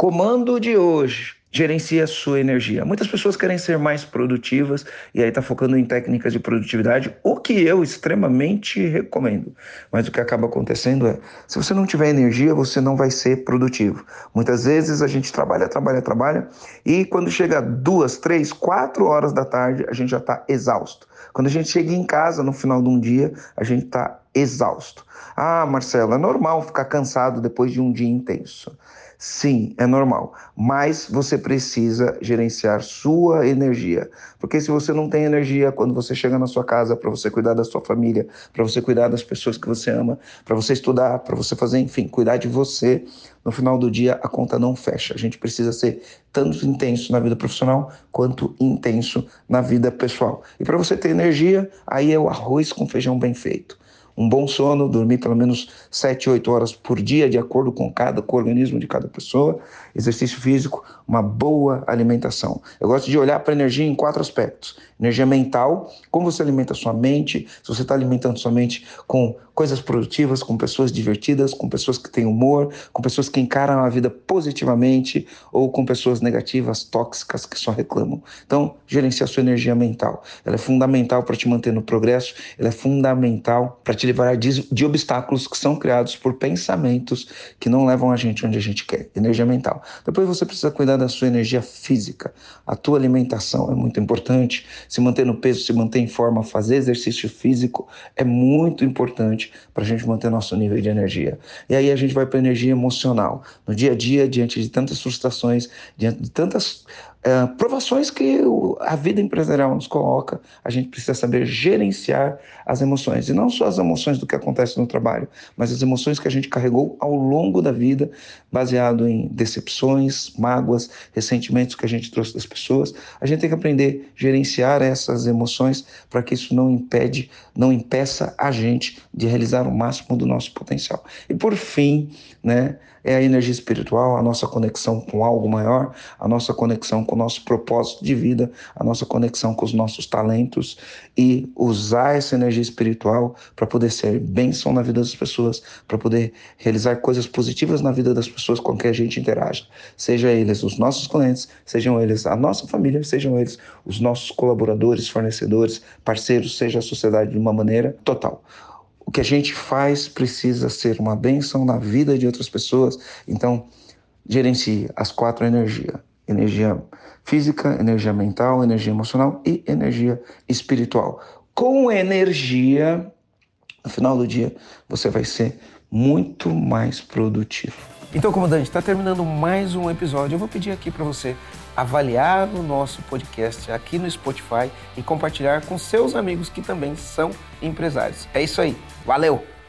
Comando de hoje gerencie a sua energia. Muitas pessoas querem ser mais produtivas e aí está focando em técnicas de produtividade, o que eu extremamente recomendo. Mas o que acaba acontecendo é, se você não tiver energia, você não vai ser produtivo. Muitas vezes a gente trabalha, trabalha, trabalha e quando chega duas, três, quatro horas da tarde, a gente já está exausto. Quando a gente chega em casa no final de um dia, a gente está exausto. Ah, Marcelo, é normal ficar cansado depois de um dia intenso. Sim, é normal, mas você precisa gerenciar sua energia. Porque se você não tem energia quando você chega na sua casa para você cuidar da sua família, para você cuidar das pessoas que você ama, para você estudar, para você fazer, enfim, cuidar de você, no final do dia a conta não fecha. A gente precisa ser tanto intenso na vida profissional quanto intenso na vida pessoal. E para você ter energia, aí é o arroz com feijão bem feito um bom sono, dormir pelo menos 7, 8 horas por dia, de acordo com cada com o organismo de cada pessoa, exercício físico, uma boa alimentação. Eu gosto de olhar para a energia em quatro aspectos: energia mental, como você alimenta a sua mente, se você está alimentando sua mente com coisas produtivas, com pessoas divertidas, com pessoas que têm humor, com pessoas que encaram a vida positivamente ou com pessoas negativas, tóxicas que só reclamam. Então, gerenciar sua energia mental. Ela é fundamental para te manter no progresso, ela é fundamental para te livrar de, de obstáculos que são criados por pensamentos que não levam a gente onde a gente quer. Energia mental. Depois você precisa cuidar da sua energia física. A tua alimentação é muito importante. Se manter no peso, se manter em forma, fazer exercício físico é muito importante para a gente manter nosso nível de energia. E aí a gente vai para a energia emocional. No dia a dia, diante de tantas frustrações, diante de tantas é, provações que a vida empresarial nos coloca, a gente precisa saber gerenciar as emoções. E não só as emoções do que acontece no trabalho, mas as emoções que a gente carregou ao longo da vida, baseado em decepções, mágoas, ressentimentos que a gente trouxe das pessoas. A gente tem que aprender a gerenciar essas emoções para que isso não impede, não impeça a gente de realizar o máximo do nosso potencial. E por fim, né, é a energia espiritual, a nossa conexão com algo maior, a nossa conexão com o nosso propósito de vida, a nossa conexão com os nossos talentos e usar essa energia espiritual para poder ser bênção na vida das pessoas, para poder realizar coisas positivas na vida das pessoas com quem a gente interaja, seja eles os nossos clientes, sejam eles a nossa família, sejam eles os nossos colaboradores, fornecedores, parceiros, seja a sociedade de uma maneira total. O que a gente faz precisa ser uma bênção na vida de outras pessoas. Então, gerencie as quatro energias: energia física, energia mental, energia emocional e energia espiritual. Com energia, no final do dia, você vai ser muito mais produtivo. Então, comandante, está terminando mais um episódio. Eu vou pedir aqui para você avaliar o nosso podcast aqui no Spotify e compartilhar com seus amigos que também são empresários. É isso aí. Valeu!